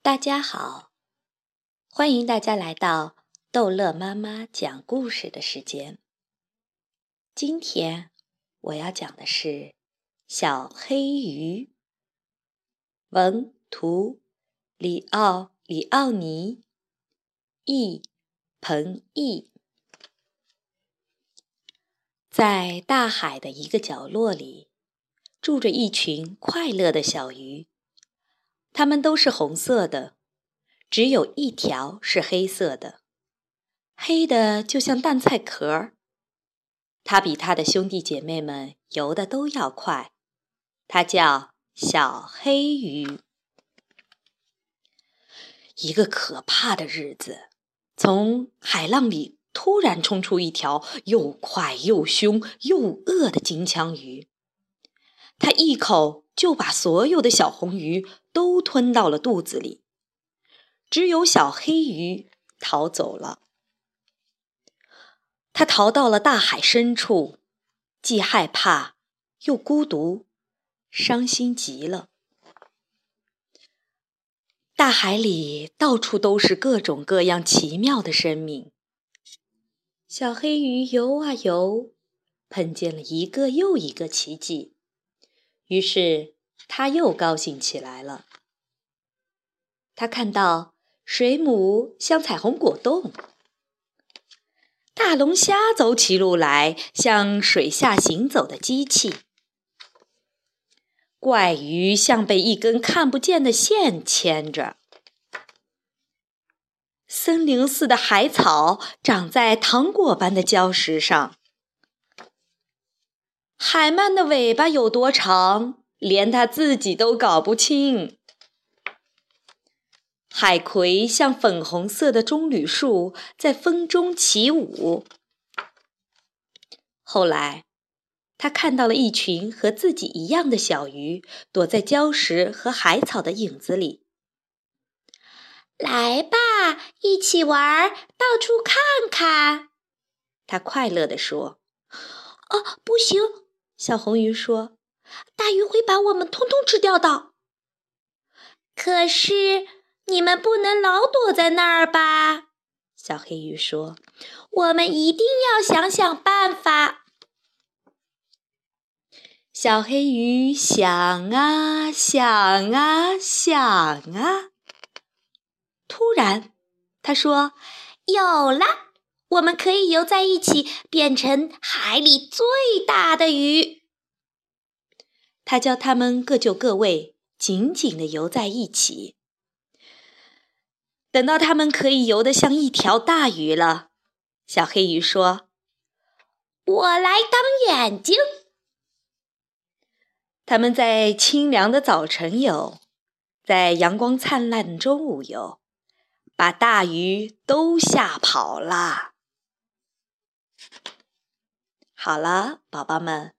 大家好，欢迎大家来到逗乐妈妈讲故事的时间。今天我要讲的是《小黑鱼》，文图里奥里奥尼，译彭毅。在大海的一个角落里，住着一群快乐的小鱼。它们都是红色的，只有一条是黑色的，黑的就像蛋菜壳儿。它比它的兄弟姐妹们游的都要快，它叫小黑鱼。一个可怕的日子，从海浪里突然冲出一条又快又凶又饿的金枪鱼，它一口。就把所有的小红鱼都吞到了肚子里，只有小黑鱼逃走了。它逃到了大海深处，既害怕又孤独，伤心极了。大海里到处都是各种各样奇妙的生命。小黑鱼游啊游，碰见了一个又一个奇迹。于是，他又高兴起来了。他看到水母像彩虹果冻，大龙虾走起路来像水下行走的机器，怪鱼像被一根看不见的线牵着，森林似的海草长在糖果般的礁石上。海鳗的尾巴有多长，连它自己都搞不清。海葵像粉红色的棕榈树，在风中起舞。后来，他看到了一群和自己一样的小鱼，躲在礁石和海草的影子里。来吧，一起玩，到处看看。他快乐地说：“啊，不行！”小红鱼说：“大鱼会把我们通通吃掉的。”可是你们不能老躲在那儿吧？小黑鱼说：“我们一定要想想办法。”小黑鱼想啊想啊想啊，突然，他说：“有了！”我们可以游在一起，变成海里最大的鱼。他教他们各就各位，紧紧地游在一起。等到他们可以游得像一条大鱼了，小黑鱼说：“我来当眼睛。”他们在清凉的早晨游，在阳光灿烂的中午游，把大鱼都吓跑了。好了，宝宝们，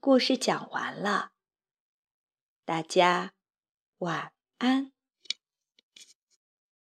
故事讲完了，大家晚安。